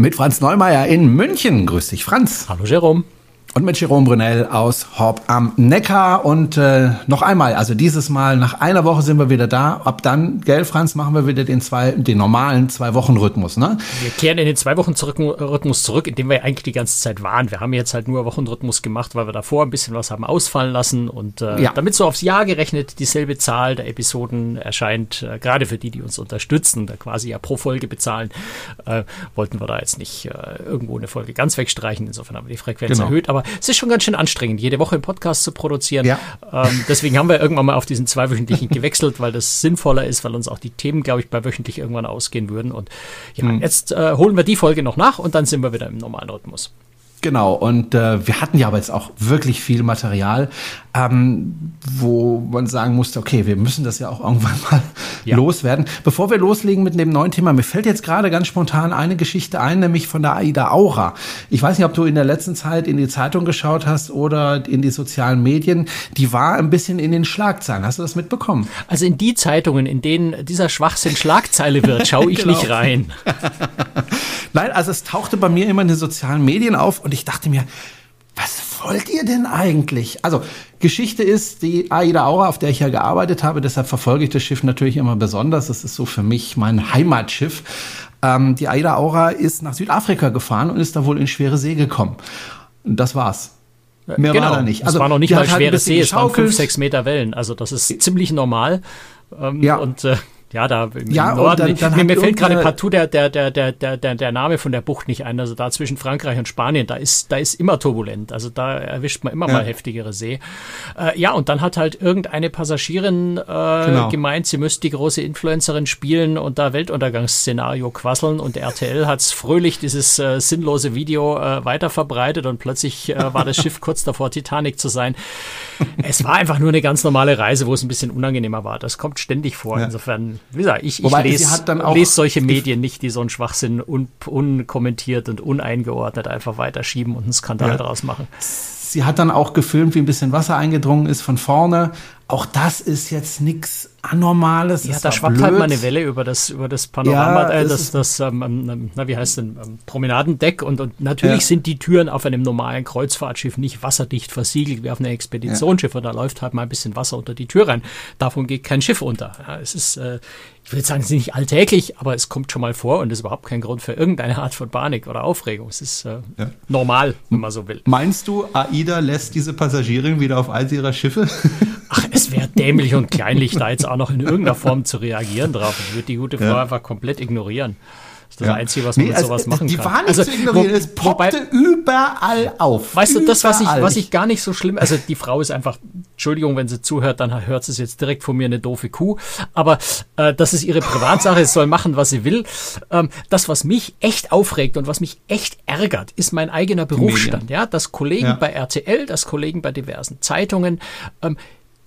Mit Franz Neumeier in München. Grüß dich, Franz. Hallo, Jerome. Und mit Jerome Brunel aus Horb am Neckar. Und äh, noch einmal, also dieses Mal, nach einer Woche sind wir wieder da. Ab dann, gell, Franz, machen wir wieder den zwei, den normalen Zwei-Wochen-Rhythmus, ne? Wir kehren in den Zwei-Wochen-Rhythmus zurück, in dem wir eigentlich die ganze Zeit waren. Wir haben jetzt halt nur Wochenrhythmus gemacht, weil wir davor ein bisschen was haben ausfallen lassen. Und äh, ja. damit so aufs Jahr gerechnet dieselbe Zahl der Episoden erscheint, äh, gerade für die, die uns unterstützen, da quasi ja pro Folge bezahlen, äh, wollten wir da jetzt nicht äh, irgendwo eine Folge ganz wegstreichen. Insofern haben wir die Frequenz genau. erhöht. Aber aber es ist schon ganz schön anstrengend, jede Woche einen Podcast zu produzieren. Ja. Ähm, deswegen haben wir irgendwann mal auf diesen zweiwöchentlichen gewechselt, weil das sinnvoller ist, weil uns auch die Themen, glaube ich, bei wöchentlich irgendwann ausgehen würden. Und ja, hm. jetzt äh, holen wir die Folge noch nach und dann sind wir wieder im normalen Rhythmus. Genau, und äh, wir hatten ja aber jetzt auch wirklich viel Material, ähm, wo man sagen musste, okay, wir müssen das ja auch irgendwann mal ja. loswerden. Bevor wir loslegen mit dem neuen Thema, mir fällt jetzt gerade ganz spontan eine Geschichte ein, nämlich von der Aida Aura. Ich weiß nicht, ob du in der letzten Zeit in die Zeitung geschaut hast oder in die sozialen Medien. Die war ein bisschen in den Schlagzeilen. Hast du das mitbekommen? Also in die Zeitungen, in denen dieser Schwachsinn Schlagzeile wird, schaue ich genau. nicht rein. Nein, also es tauchte bei mir immer in den sozialen Medien auf und ich dachte mir, was wollt ihr denn eigentlich? Also, Geschichte ist die Aida Aura, auf der ich ja gearbeitet habe, deshalb verfolge ich das Schiff natürlich immer besonders. Das ist so für mich mein Heimatschiff. Ähm, die Aida Aura ist nach Südafrika gefahren und ist da wohl in schwere See gekommen. Das war's. Mehr genau. war da nicht. Also, es war noch nicht mal halt schwere See, es waren fünf, sechs Meter Wellen. Also das ist ziemlich normal. Ähm, ja. Und äh, ja, da im ja, Norden. Dann, dann mir, mir fällt gerade partout der, der, der, der, der, der Name von der Bucht nicht ein. Also da zwischen Frankreich und Spanien, da ist, da ist immer turbulent. Also da erwischt man immer ja. mal heftigere See. Äh, ja, und dann hat halt irgendeine Passagierin äh, genau. gemeint, sie müsste die große Influencerin spielen und da Weltuntergangsszenario quasseln. Und RTL hat's fröhlich dieses äh, sinnlose Video äh, weiter verbreitet und plötzlich äh, war das Schiff kurz davor, Titanic zu sein. es war einfach nur eine ganz normale Reise, wo es ein bisschen unangenehmer war. Das kommt ständig vor. Ja. Insofern wie gesagt, ich, ich lese, lese solche Medien nicht, die so einen Schwachsinn un, unkommentiert und uneingeordnet einfach weiterschieben und einen Skandal ja. draus machen. Sie hat dann auch gefilmt, wie ein bisschen Wasser eingedrungen ist von vorne. Auch das ist jetzt nichts Anormales. Ja, da schwappt blöd. halt mal eine Welle über das, über das Panorama, ja, äh, das, das, ähm, ähm, na, wie heißt denn, ähm, Promenadendeck. Und, und natürlich ja. sind die Türen auf einem normalen Kreuzfahrtschiff nicht wasserdicht versiegelt wie auf einem Expeditionsschiff. Ja. Da läuft halt mal ein bisschen Wasser unter die Tür rein. Davon geht kein Schiff unter. Ja, es ist, äh, ich würde sagen, es ist nicht alltäglich, aber es kommt schon mal vor und ist überhaupt kein Grund für irgendeine Art von Panik oder Aufregung. Es ist äh, ja. normal, wenn man so will. Meinst du, AIDA lässt diese Passagierin wieder auf all ihrer Schiffe? Ach, es wäre dämlich und kleinlich, da jetzt auch noch in irgendeiner Form zu reagieren drauf. Ich würde die gute Frau ja. einfach komplett ignorieren. Das ist das ja. Einzige, was man nee, mit also, sowas machen die kann. Die war nicht also, zu ignorieren, wo, es poppte wobei, überall auf. Weißt überall. du, das, was ich, was ich gar nicht so schlimm, also die Frau ist einfach, Entschuldigung, wenn sie zuhört, dann hört sie es jetzt direkt von mir eine doofe Kuh. Aber äh, das ist ihre Privatsache, es soll machen, was sie will. Ähm, das, was mich echt aufregt und was mich echt ärgert, ist mein eigener Berufsstand. Ja, dass Kollegen ja. bei RTL, dass Kollegen bei diversen Zeitungen ähm,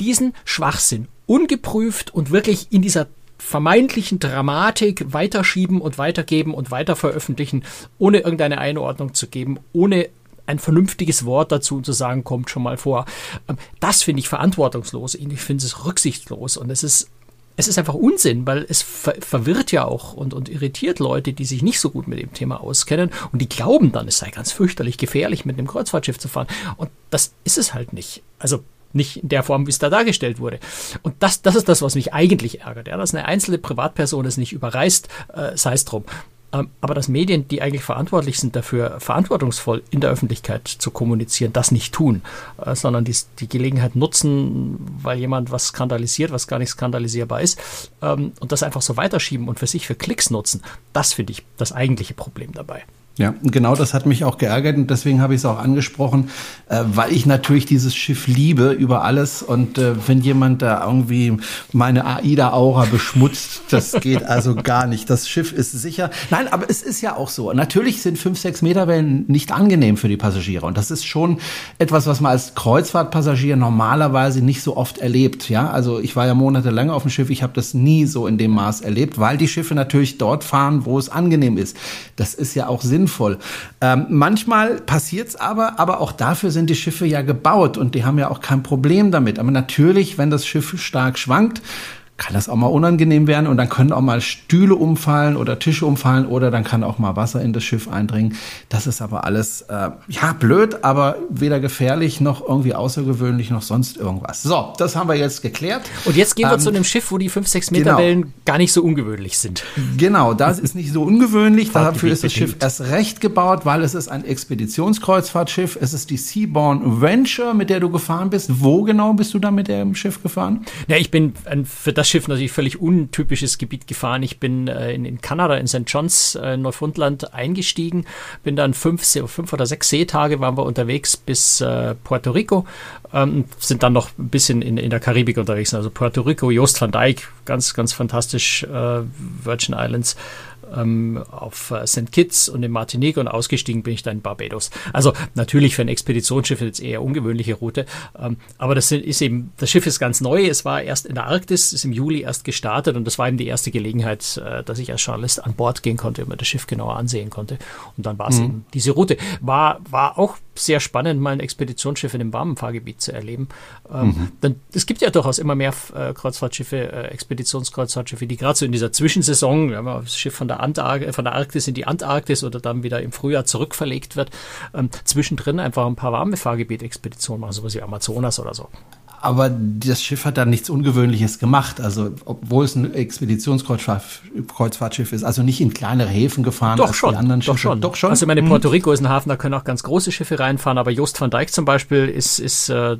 diesen Schwachsinn ungeprüft und wirklich in dieser vermeintlichen Dramatik weiterschieben und weitergeben und weiter veröffentlichen, ohne irgendeine Einordnung zu geben, ohne ein vernünftiges Wort dazu zu sagen, kommt schon mal vor. Ähm, das finde ich verantwortungslos. Ich finde es rücksichtslos und es ist es ist einfach Unsinn, weil es ver verwirrt ja auch und, und irritiert Leute, die sich nicht so gut mit dem Thema auskennen und die glauben dann, es sei ganz fürchterlich gefährlich, mit einem Kreuzfahrtschiff zu fahren. Und das ist es halt nicht. Also nicht in der Form, wie es da dargestellt wurde. Und das, das ist das, was mich eigentlich ärgert. Ja, dass eine einzelne Privatperson es nicht überreißt, äh, sei es drum. Ähm, aber dass Medien, die eigentlich verantwortlich sind dafür, verantwortungsvoll in der Öffentlichkeit zu kommunizieren, das nicht tun, äh, sondern die, die Gelegenheit nutzen, weil jemand was skandalisiert, was gar nicht skandalisierbar ist, ähm, und das einfach so weiterschieben und für sich für Klicks nutzen, das finde ich das eigentliche Problem dabei. Ja, genau das hat mich auch geärgert und deswegen habe ich es auch angesprochen, äh, weil ich natürlich dieses Schiff liebe über alles und äh, wenn jemand da irgendwie meine AIDA-Aura beschmutzt, das geht also gar nicht. Das Schiff ist sicher. Nein, aber es ist ja auch so. Natürlich sind fünf, sechs Meter Wellen nicht angenehm für die Passagiere und das ist schon etwas, was man als Kreuzfahrtpassagier normalerweise nicht so oft erlebt. Ja, also ich war ja monatelang auf dem Schiff, ich habe das nie so in dem Maß erlebt, weil die Schiffe natürlich dort fahren, wo es angenehm ist. Das ist ja auch Sinn sinnvoll. Ähm, manchmal passiert es aber, aber auch dafür sind die Schiffe ja gebaut und die haben ja auch kein Problem damit. Aber natürlich, wenn das Schiff stark schwankt, kann das auch mal unangenehm werden und dann können auch mal Stühle umfallen oder Tische umfallen oder dann kann auch mal Wasser in das Schiff eindringen. Das ist aber alles, äh, ja, blöd, aber weder gefährlich noch irgendwie außergewöhnlich noch sonst irgendwas. So, das haben wir jetzt geklärt. Und jetzt gehen wir ähm, zu einem Schiff, wo die 5, 6 Meter genau. Wellen gar nicht so ungewöhnlich sind. Genau, das ist nicht so ungewöhnlich. Dafür ist das Schiff erst recht gebaut, weil es ist ein Expeditionskreuzfahrtschiff. Es ist die Seaborn Venture, mit der du gefahren bist. Wo genau bist du da mit dem Schiff gefahren? Ja, ich bin für das das Schiff natürlich völlig untypisches Gebiet gefahren. Ich bin äh, in, in, Kanada, in St. John's, äh, Neufundland eingestiegen, bin dann fünf, fünf oder sechs Seetage waren wir unterwegs bis äh, Puerto Rico, ähm, sind dann noch ein bisschen in, in der Karibik unterwegs. Also Puerto Rico, Joost van Dyke, ganz, ganz fantastisch, äh, Virgin Islands ähm, auf äh, St. Kitts und in Martinique und ausgestiegen bin ich dann in Barbados. Also natürlich für ein Expeditionsschiff jetzt eher ungewöhnliche Route, ähm, aber das ist eben, das Schiff ist ganz neu. Es war erst in der Arktis, ist im Juli erst gestartet und das war eben die erste Gelegenheit, äh, dass ich als Journalist an Bord gehen konnte und mir das Schiff genauer ansehen konnte. Und dann war es mhm. eben diese Route. War, war auch sehr spannend, mal ein Expeditionsschiff in einem warmen Fahrgebiet zu erleben. Ähm, mhm. dann, es gibt ja durchaus immer mehr äh, Kreuzfahrtschiffe, äh, Expeditionskreuzfahrtschiffe, die gerade so in dieser Zwischensaison, ja, das Schiff von der, Antark von der Arktis in die Antarktis oder dann wieder im Frühjahr zurückverlegt wird, ähm, zwischendrin einfach ein paar warme Fahrgebiet-Expeditionen machen, sowas wie Amazonas oder so. Aber das Schiff hat da nichts Ungewöhnliches gemacht. Also, obwohl es ein Expeditionskreuzfahrtschiff ist, also nicht in kleinere Häfen gefahren doch als schon, die anderen Schiffe. Doch schon. Doch schon. Also, meine Puerto Rico ist ein Hafen, da können auch ganz große Schiffe reinfahren, aber Jost van Dijk zum Beispiel ist, ist äh,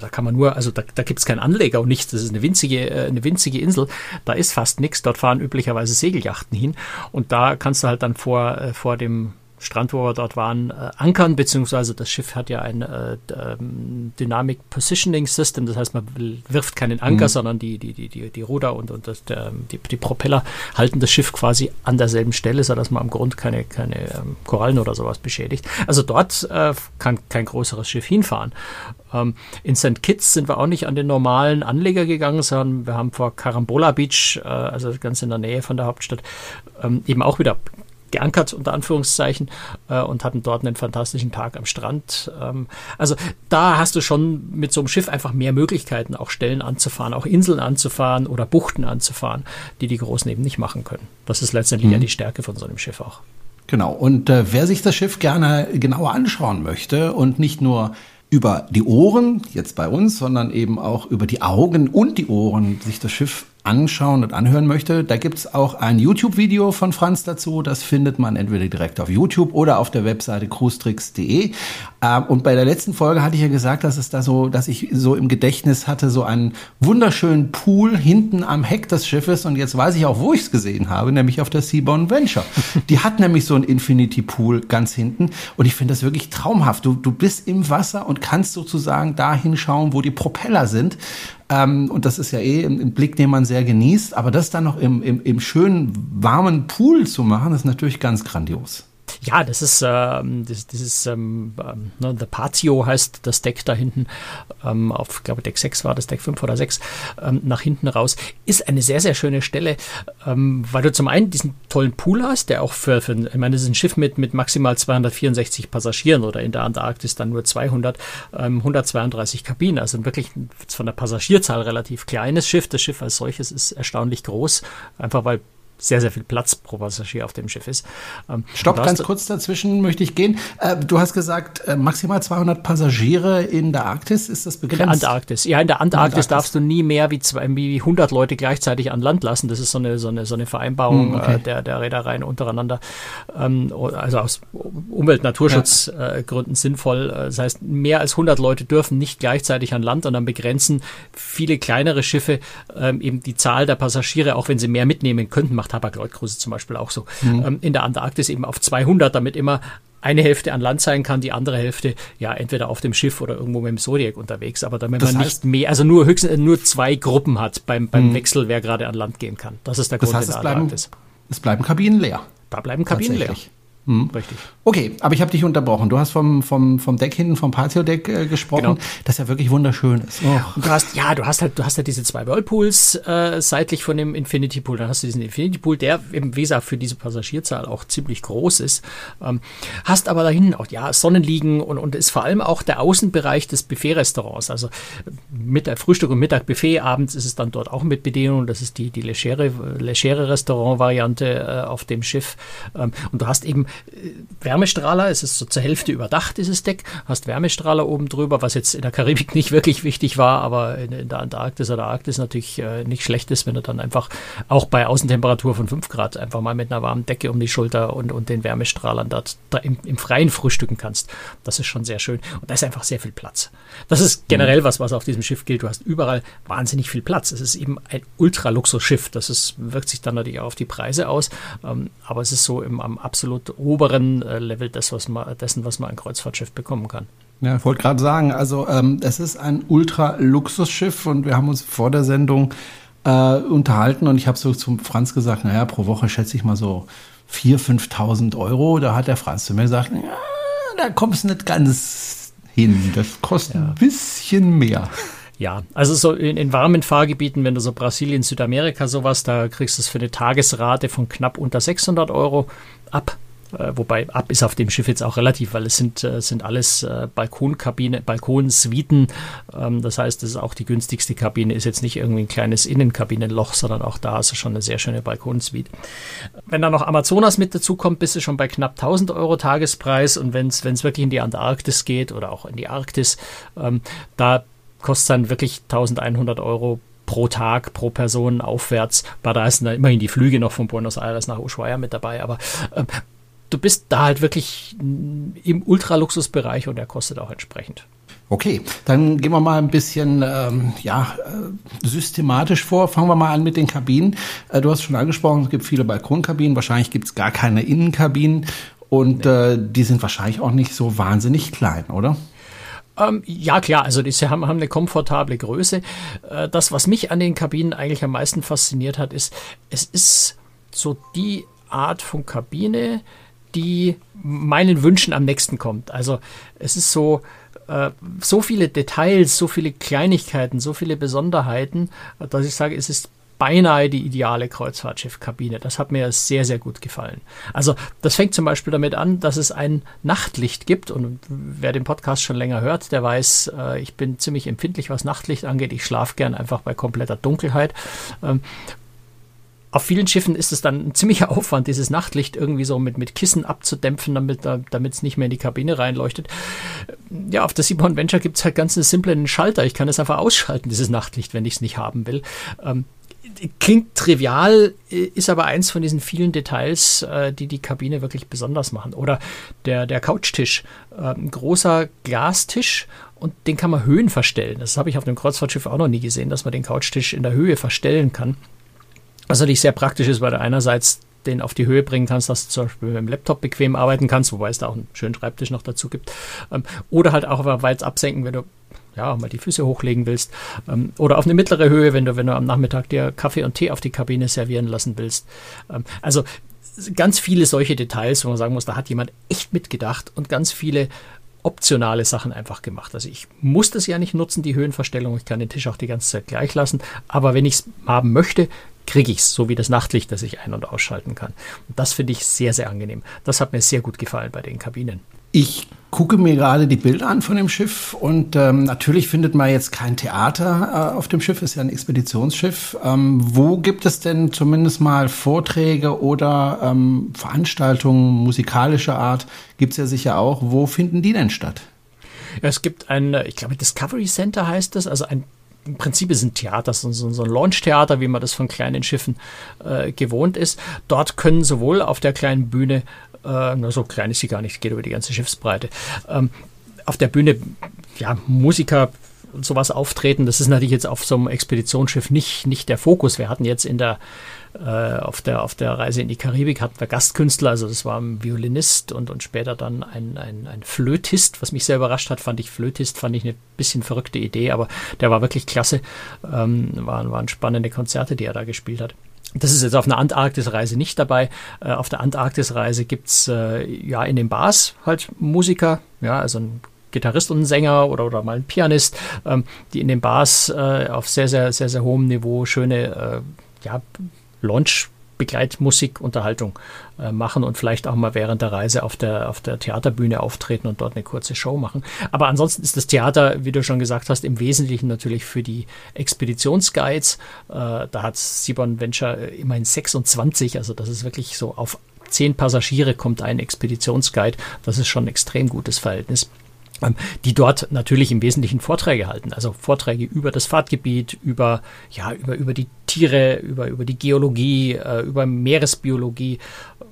da kann man nur, also da, da gibt es keinen Anleger und nichts. Das ist eine winzige, äh, eine winzige Insel. Da ist fast nichts. Dort fahren üblicherweise Segeljachten hin. Und da kannst du halt dann vor, äh, vor dem Strand, wo wir dort waren, äh, ankern, beziehungsweise das Schiff hat ja ein äh, ähm, Dynamic Positioning System, das heißt, man wirft keinen Anker, mhm. sondern die, die, die, die, die Ruder und, und das, der, die, die Propeller halten das Schiff quasi an derselben Stelle, sodass man am Grund keine, keine ähm, Korallen oder sowas beschädigt. Also dort äh, kann kein größeres Schiff hinfahren. Ähm, in St. Kitts sind wir auch nicht an den normalen Anleger gegangen, sondern wir haben vor Carambola Beach, äh, also ganz in der Nähe von der Hauptstadt, ähm, eben auch wieder geankert, unter Anführungszeichen, äh, und hatten dort einen fantastischen Tag am Strand. Ähm, also da hast du schon mit so einem Schiff einfach mehr Möglichkeiten, auch Stellen anzufahren, auch Inseln anzufahren oder Buchten anzufahren, die die Großen eben nicht machen können. Das ist letztendlich mhm. ja die Stärke von so einem Schiff auch. Genau. Und äh, wer sich das Schiff gerne genauer anschauen möchte und nicht nur über die Ohren, jetzt bei uns, sondern eben auch über die Augen und die Ohren sich das Schiff anschauen und anhören möchte, da gibt's auch ein YouTube-Video von Franz dazu. Das findet man entweder direkt auf YouTube oder auf der Webseite cruestricks.de. Ähm, und bei der letzten Folge hatte ich ja gesagt, dass es da so, dass ich so im Gedächtnis hatte, so einen wunderschönen Pool hinten am Heck des Schiffes. Und jetzt weiß ich auch, wo ich es gesehen habe, nämlich auf der Seaborn Venture. Die hat nämlich so einen Infinity Pool ganz hinten. Und ich finde das wirklich traumhaft. Du, du bist im Wasser und kannst sozusagen da hinschauen, wo die Propeller sind. Ähm, und das ist ja eh ein Blick, den man sehr genießt. Aber das dann noch im, im, im schönen, warmen Pool zu machen, ist natürlich ganz grandios. Ja, das ist ähm, das, dieses ähm, ähm, ne, The Patio heißt das Deck da hinten ähm, auf, glaube Deck 6 war das Deck 5 oder 6 ähm, nach hinten raus ist eine sehr sehr schöne Stelle, ähm, weil du zum einen diesen tollen Pool hast, der auch für, für ich meine, das ist ein Schiff mit mit maximal 264 Passagieren oder in der Antarktis dann nur 200 132 Kabinen, also wirklich von der Passagierzahl relativ kleines Schiff. Das Schiff als solches ist erstaunlich groß, einfach weil sehr, sehr viel Platz pro Passagier auf dem Schiff ist. Ähm, Stopp, ganz kurz dazwischen möchte ich gehen. Äh, du hast gesagt, äh, maximal 200 Passagiere in der Arktis, ist das begrenzt? In der Antarktis. Ja, in der Antarktis, Antarktis. darfst du nie mehr wie, zwei, wie 100 Leute gleichzeitig an Land lassen. Das ist so eine, so eine, so eine Vereinbarung hm, okay. äh, der, der Reedereien untereinander. Ähm, also aus Umwelt-Naturschutzgründen ja. sinnvoll. Das heißt, mehr als 100 Leute dürfen nicht gleichzeitig an Land und dann begrenzen viele kleinere Schiffe ähm, eben die Zahl der Passagiere, auch wenn sie mehr mitnehmen könnten, macht Hapag-Lloyd-Cruise zum Beispiel auch so. Mhm. Ähm, in der Antarktis eben auf 200, damit immer eine Hälfte an Land sein kann, die andere Hälfte ja entweder auf dem Schiff oder irgendwo mit dem Zodiac unterwegs. Aber damit das man heißt, nicht mehr, also nur höchstens nur zwei Gruppen hat beim, beim mhm. Wechsel, wer gerade an Land gehen kann. Das ist der Grund das heißt, in der es bleiben, Es bleiben Kabinen leer. Da bleiben Kabinen leer. Hm. Richtig. Okay, aber ich habe dich unterbrochen. Du hast vom, vom, vom Deck hinten, vom Patio-Deck äh, gesprochen, genau. das ja wirklich wunderschön ist. Oh. Du hast, ja, du hast halt, du hast halt diese zwei Whirlpools äh, seitlich von dem Infinity Pool. Dann hast du diesen Infinity Pool, der eben, wie gesagt, für diese Passagierzahl auch ziemlich groß ist. Ähm, hast aber da hinten auch, ja, Sonnenliegen und, und ist vor allem auch der Außenbereich des Buffet-Restaurants. Also Mittag, Frühstück und Mittag Buffet, abends ist es dann dort auch mit Bedienung. Das ist die, die legere, legere Restaurant-Variante äh, auf dem Schiff. Ähm, und du hast eben Wärmestrahler, es ist so zur Hälfte überdacht, dieses Deck, hast Wärmestrahler oben drüber, was jetzt in der Karibik nicht wirklich wichtig war, aber in, in der Antarktis oder Arktis natürlich äh, nicht schlecht ist, wenn du dann einfach auch bei Außentemperatur von 5 Grad einfach mal mit einer warmen Decke um die Schulter und, und den Wärmestrahlern dort da im, im Freien frühstücken kannst. Das ist schon sehr schön. Und da ist einfach sehr viel Platz. Das ist generell was, was auf diesem Schiff gilt. Du hast überall wahnsinnig viel Platz. Es ist eben ein Ultraluxusschiff. Das ist, wirkt sich dann natürlich auch auf die Preise aus. Ähm, aber es ist so im, am absolut oberen äh, Level des, was man, dessen, was man ein Kreuzfahrtschiff bekommen kann. Ja, ich wollte gerade sagen, also ähm, es ist ein Ultra-Luxusschiff und wir haben uns vor der Sendung äh, unterhalten und ich habe so zum Franz gesagt, naja, pro Woche schätze ich mal so 4.000, 5.000 Euro. Da hat der Franz zu mir gesagt, ja, da kommst du nicht ganz hin. Das kostet ja. ein bisschen mehr. Ja, also so in, in, warmen Fahrgebieten, wenn du so Brasilien, Südamerika sowas, da kriegst du es für eine Tagesrate von knapp unter 600 Euro ab. Äh, wobei ab ist auf dem Schiff jetzt auch relativ, weil es sind, äh, sind alles äh, Balkonkabine, Balkonsuiten. Ähm, das heißt, das ist auch die günstigste Kabine, ist jetzt nicht irgendwie ein kleines Innenkabinenloch, sondern auch da ist es schon eine sehr schöne Balkonsuite. Wenn da noch Amazonas mit dazu kommt, bist du schon bei knapp 1000 Euro Tagespreis und wenn es wirklich in die Antarktis geht oder auch in die Arktis, ähm, da kostet es dann wirklich 1100 Euro pro Tag, pro Person aufwärts. Bei da ist dann immerhin die Flüge noch von Buenos Aires nach Ushuaia mit dabei, aber äh, du bist da halt wirklich im Ultraluxusbereich und der kostet auch entsprechend. Okay, dann gehen wir mal ein bisschen ähm, ja, äh, systematisch vor. Fangen wir mal an mit den Kabinen. Äh, du hast schon angesprochen, es gibt viele Balkonkabinen, wahrscheinlich gibt es gar keine Innenkabinen und nee. äh, die sind wahrscheinlich auch nicht so wahnsinnig klein, oder? Ähm, ja, klar, also die haben, haben eine komfortable Größe. Äh, das, was mich an den Kabinen eigentlich am meisten fasziniert hat, ist, es ist so die Art von Kabine, die meinen Wünschen am nächsten kommt. Also es ist so, äh, so viele Details, so viele Kleinigkeiten, so viele Besonderheiten, dass ich sage, es ist beinahe die ideale Kreuzfahrtschiffkabine. Das hat mir sehr, sehr gut gefallen. Also das fängt zum Beispiel damit an, dass es ein Nachtlicht gibt und wer den Podcast schon länger hört, der weiß, äh, ich bin ziemlich empfindlich, was Nachtlicht angeht. Ich schlafe gern einfach bei kompletter Dunkelheit. Auf vielen Schiffen ist es dann ein ziemlicher Aufwand, dieses Nachtlicht irgendwie so mit, mit Kissen abzudämpfen, damit es nicht mehr in die Kabine reinleuchtet. Ja, auf der Simon Venture gibt es halt ganz einen simplen Schalter. Ich kann es einfach ausschalten, dieses Nachtlicht, wenn ich es nicht haben will. Ähm, klingt trivial, ist aber eins von diesen vielen Details, äh, die die Kabine wirklich besonders machen. Oder der, der Couchtisch, äh, ein großer Glastisch und den kann man Höhen verstellen. Das habe ich auf dem Kreuzfahrtschiff auch noch nie gesehen, dass man den Couchtisch in der Höhe verstellen kann. Was natürlich sehr praktisch ist, weil du einerseits den auf die Höhe bringen kannst, dass du zum Beispiel mit dem Laptop bequem arbeiten kannst, wobei es da auch einen schönen Schreibtisch noch dazu gibt. Ähm, oder halt auch weit absenken, wenn du ja, mal die Füße hochlegen willst. Ähm, oder auf eine mittlere Höhe, wenn du, wenn du am Nachmittag dir Kaffee und Tee auf die Kabine servieren lassen willst. Ähm, also ganz viele solche Details, wo man sagen muss, da hat jemand echt mitgedacht und ganz viele optionale Sachen einfach gemacht. Also ich muss das ja nicht nutzen, die Höhenverstellung. Ich kann den Tisch auch die ganze Zeit gleich lassen. Aber wenn ich es haben möchte, kriege ich es, so wie das Nachtlicht, das ich ein- und ausschalten kann. Und das finde ich sehr, sehr angenehm. Das hat mir sehr gut gefallen bei den Kabinen. Ich gucke mir gerade die Bilder an von dem Schiff und ähm, natürlich findet man jetzt kein Theater äh, auf dem Schiff, ist ja ein Expeditionsschiff. Ähm, wo gibt es denn zumindest mal Vorträge oder ähm, Veranstaltungen musikalischer Art? Gibt es ja sicher auch. Wo finden die denn statt? es gibt ein, ich glaube, Discovery Center heißt das, also ein im Prinzip ist ein Theater, so, so ein Launch-Theater, wie man das von kleinen Schiffen äh, gewohnt ist. Dort können sowohl auf der kleinen Bühne, äh, na so klein ist sie gar nicht, geht über die ganze Schiffsbreite, ähm, auf der Bühne ja, Musiker sowas auftreten. Das ist natürlich jetzt auf so einem Expeditionsschiff nicht, nicht der Fokus. Wir hatten jetzt in der äh, auf, der, auf der Reise in die Karibik hatten wir Gastkünstler, also das war ein Violinist und, und später dann ein, ein, ein Flötist, was mich sehr überrascht hat, fand ich Flötist, fand ich eine bisschen verrückte Idee, aber der war wirklich klasse. Ähm, waren, waren spannende Konzerte, die er da gespielt hat. das ist jetzt auf einer Antarktisreise nicht dabei. Äh, auf der Antarktisreise gibt's äh, ja in den Bars halt Musiker, ja, also ein Gitarrist und ein Sänger oder, oder mal ein Pianist, ähm, die in den Bars äh, auf sehr, sehr, sehr, sehr hohem Niveau schöne äh, ja, Launch Begleitmusik, Unterhaltung äh, machen und vielleicht auch mal während der Reise auf der, auf der Theaterbühne auftreten und dort eine kurze Show machen. Aber ansonsten ist das Theater, wie du schon gesagt hast, im Wesentlichen natürlich für die Expeditionsguides. Äh, da hat Sibon Venture immerhin 26, also das ist wirklich so auf zehn Passagiere kommt ein Expeditionsguide. Das ist schon ein extrem gutes Verhältnis. Ähm, die dort natürlich im Wesentlichen Vorträge halten. Also Vorträge über das Fahrtgebiet, über, ja, über, über die Tiere, über, über die Geologie, äh, über Meeresbiologie,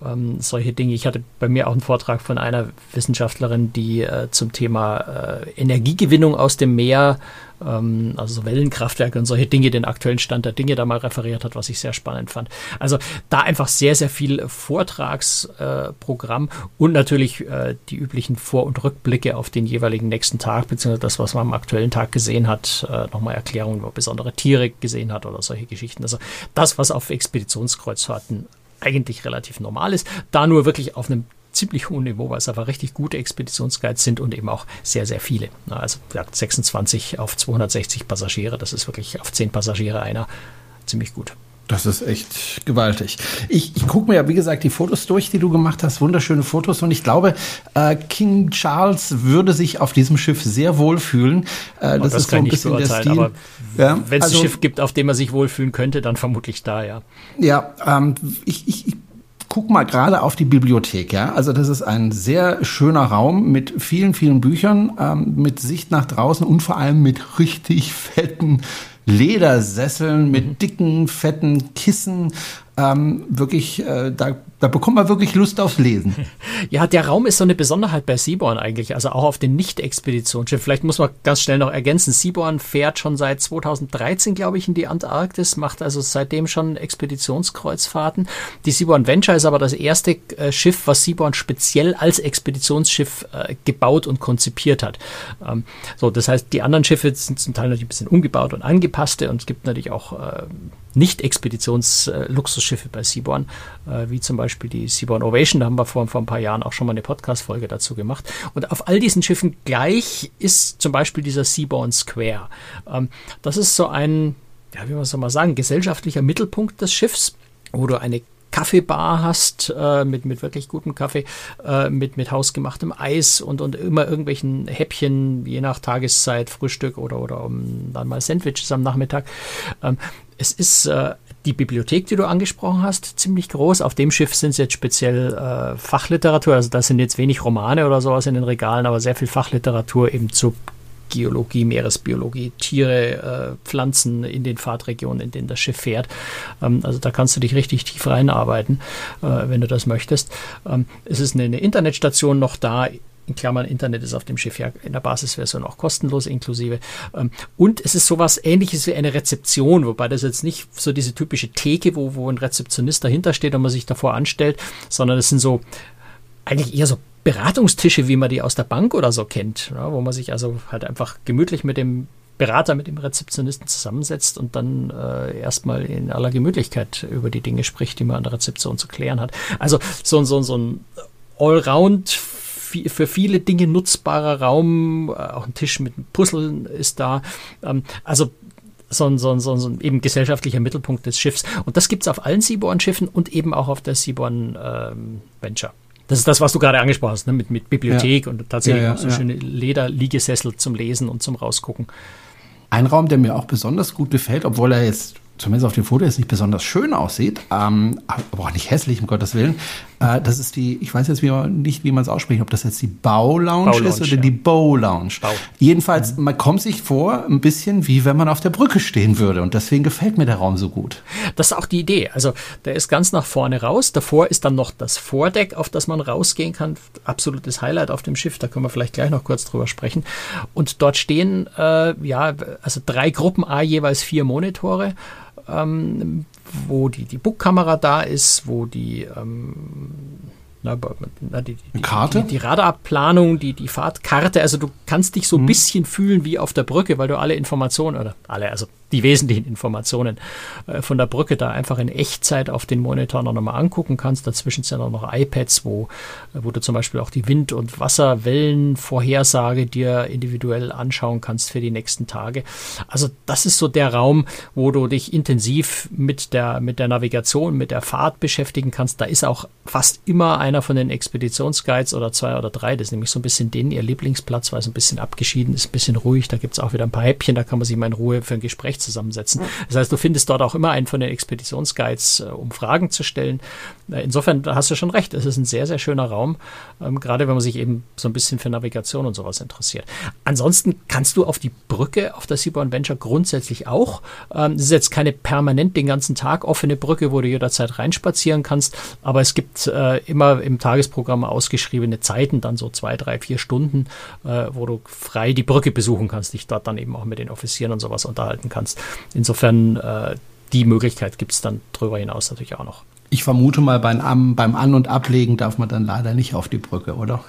ähm, solche Dinge. Ich hatte bei mir auch einen Vortrag von einer Wissenschaftlerin, die äh, zum Thema äh, Energiegewinnung aus dem Meer ähm, also so Wellenkraftwerke und solche Dinge, den aktuellen Stand der Dinge da mal referiert hat, was ich sehr spannend fand. Also da einfach sehr, sehr viel Vortragsprogramm äh, und natürlich äh, die üblichen Vor- und Rückblicke auf den jeweiligen nächsten Tag, beziehungsweise das, was man am aktuellen Tag gesehen hat, äh, nochmal Erklärungen über besondere Tiere gesehen hat oder solche Geschichten. Also das, was auf Expeditionskreuzfahrten eigentlich relativ normal ist, da nur wirklich auf einem ziemlich hohen Niveau, weil es einfach richtig gute Expeditionsguides sind und eben auch sehr, sehr viele. Also 26 auf 260 Passagiere, das ist wirklich auf 10 Passagiere einer ziemlich gut. Das ist echt gewaltig. Ich, ich gucke mir ja, wie gesagt, die Fotos durch, die du gemacht hast. Wunderschöne Fotos. Und ich glaube, äh, King Charles würde sich auf diesem Schiff sehr wohlfühlen. Äh, das, das, ist so ein bisschen der Stil. Ja, wenn es also, ein Schiff gibt, auf dem er sich wohlfühlen könnte, dann vermutlich da, ja. Ja, ähm, ich, ich, ich guck mal gerade auf die Bibliothek, ja. Also das ist ein sehr schöner Raum mit vielen, vielen Büchern, ähm, mit Sicht nach draußen und vor allem mit richtig fetten Ledersesseln, mit dicken, fetten Kissen. Ähm, wirklich, äh, da da bekommt man wirklich Lust aufs Lesen. Ja, der Raum ist so eine Besonderheit bei Seaborn eigentlich, also auch auf den Nicht-Expeditionsschiffen. Vielleicht muss man ganz schnell noch ergänzen. Seaborn fährt schon seit 2013, glaube ich, in die Antarktis, macht also seitdem schon Expeditionskreuzfahrten. Die Seaborn Venture ist aber das erste äh, Schiff, was Seaborn speziell als Expeditionsschiff äh, gebaut und konzipiert hat. Ähm, so, das heißt, die anderen Schiffe sind zum Teil natürlich ein bisschen umgebaut und angepasste und es gibt natürlich auch äh, Nicht-Expeditions-Luxusschiffe bei Seaborn, äh, wie zum Beispiel Beispiel die Seaborn Ovation, da haben wir vor, vor ein paar Jahren auch schon mal eine Podcast-Folge dazu gemacht. Und auf all diesen Schiffen gleich ist zum Beispiel dieser Seaborn Square. Ähm, das ist so ein, ja, wie man so mal sagen, gesellschaftlicher Mittelpunkt des Schiffs, wo du eine Kaffeebar hast äh, mit, mit wirklich gutem Kaffee, äh, mit, mit hausgemachtem Eis und, und immer irgendwelchen Häppchen, je nach Tageszeit, Frühstück oder, oder um, dann mal Sandwiches am Nachmittag. Ähm, es ist äh, die Bibliothek, die du angesprochen hast, ziemlich groß. Auf dem Schiff sind es jetzt speziell äh, Fachliteratur, also da sind jetzt wenig Romane oder sowas in den Regalen, aber sehr viel Fachliteratur eben zu Geologie, Meeresbiologie, Tiere, äh, Pflanzen in den Fahrtregionen, in denen das Schiff fährt. Ähm, also da kannst du dich richtig tief reinarbeiten, äh, wenn du das möchtest. Ähm, es ist eine, eine Internetstation noch da in Klammern Internet ist auf dem Schiff ja in der Basisversion auch kostenlos inklusive. Ähm, und es ist sowas ähnliches wie eine Rezeption, wobei das jetzt nicht so diese typische Theke, wo, wo ein Rezeptionist dahinter steht und man sich davor anstellt, sondern es sind so eigentlich eher so Beratungstische, wie man die aus der Bank oder so kennt, ja, wo man sich also halt einfach gemütlich mit dem Berater, mit dem Rezeptionisten zusammensetzt und dann äh, erstmal in aller Gemütlichkeit über die Dinge spricht, die man an der Rezeption zu klären hat. Also so, so, so ein Allround für viele Dinge nutzbarer Raum, äh, auch ein Tisch mit Puzzeln ist da. Ähm, also so ein, so, ein, so ein eben gesellschaftlicher Mittelpunkt des Schiffs. Und das gibt es auf allen Seaborn-Schiffen und eben auch auf der Seaborn ähm, Venture. Das ist das, was du gerade angesprochen hast, ne? mit, mit Bibliothek ja. und tatsächlich ja, ja, so schöne Lederliegesessel zum Lesen und zum Rausgucken. Ein Raum, der mir auch besonders gut gefällt, obwohl er jetzt zumindest auf dem Foto jetzt nicht besonders schön aussieht, ähm, aber auch nicht hässlich, um Gottes Willen. Äh, das ist die, ich weiß jetzt wie man, nicht, wie man es ausspricht, ob das jetzt die Bau-Lounge Bau ist oder ja. die Bow-Lounge. Bau. Jedenfalls, man kommt sich vor ein bisschen wie wenn man auf der Brücke stehen würde und deswegen gefällt mir der Raum so gut. Das ist auch die Idee. Also der ist ganz nach vorne raus. Davor ist dann noch das Vordeck, auf das man rausgehen kann. Absolutes Highlight auf dem Schiff, da können wir vielleicht gleich noch kurz drüber sprechen. Und dort stehen, äh, ja, also drei Gruppen, A jeweils vier Monitore ähm, wo die, die Bookkamera da ist, wo die, ähm, na, die, die, Karte? Die, die, Radarplanung, die, die Fahrtkarte, also du kannst dich so ein mhm. bisschen fühlen wie auf der Brücke, weil du alle Informationen, oder alle, also die wesentlichen Informationen äh, von der Brücke da einfach in Echtzeit auf den Monitor noch mal angucken kannst. Dazwischen sind auch noch iPads, wo, äh, wo du zum Beispiel auch die Wind- und Wasserwellenvorhersage dir individuell anschauen kannst für die nächsten Tage. Also das ist so der Raum, wo du dich intensiv mit der, mit der Navigation, mit der Fahrt beschäftigen kannst. Da ist auch fast immer einer von den Expeditionsguides oder zwei oder drei. Das ist nämlich so ein bisschen den ihr Lieblingsplatz, weil es ein bisschen abgeschieden ist, ein bisschen ruhig. Da gibt es auch wieder ein paar Häppchen, da kann man sich mal in Ruhe für ein Gespräch zusammensetzen. Das heißt, du findest dort auch immer einen von den Expeditionsguides, äh, um Fragen zu stellen. Äh, insofern hast du schon recht, es ist ein sehr, sehr schöner Raum, ähm, gerade wenn man sich eben so ein bisschen für Navigation und sowas interessiert. Ansonsten kannst du auf die Brücke auf der Seaborn Venture grundsätzlich auch. Ähm, es ist jetzt keine permanent den ganzen Tag offene Brücke, wo du jederzeit reinspazieren kannst, aber es gibt äh, immer im Tagesprogramm ausgeschriebene Zeiten, dann so zwei, drei, vier Stunden, wo du frei die Brücke besuchen kannst, dich dort dann eben auch mit den Offizieren und sowas unterhalten kannst. Insofern äh, die Möglichkeit gibt es dann darüber hinaus natürlich auch noch. Ich vermute mal, beim, beim An- und Ablegen darf man dann leider nicht auf die Brücke, oder?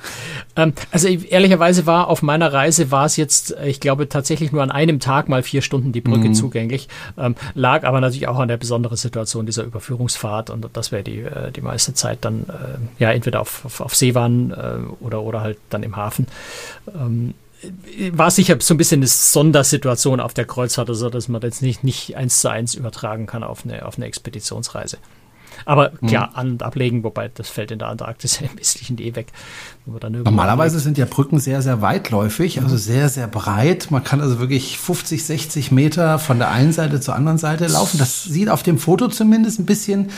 Ähm, also ehrlicherweise war auf meiner Reise war es jetzt, ich glaube, tatsächlich nur an einem Tag mal vier Stunden die Brücke mhm. zugänglich. Ähm, lag aber natürlich auch an der besonderen Situation dieser Überführungsfahrt und das wäre die, äh, die meiste Zeit dann äh, ja entweder auf, auf, auf See waren äh, oder, oder halt dann im Hafen. Ähm, war sicher so ein bisschen eine Sondersituation auf der Kreuzfahrt, also dass man das nicht, nicht eins zu eins übertragen kann auf eine, auf eine Expeditionsreise. Aber hm. klar, an- und ablegen, wobei das fällt in der Antarktis im westlichen eh weg. Normalerweise sind ja Brücken sehr, sehr weitläufig, also sehr, sehr breit. Man kann also wirklich 50, 60 Meter von der einen Seite zur anderen Seite laufen. Das sieht auf dem Foto zumindest ein bisschen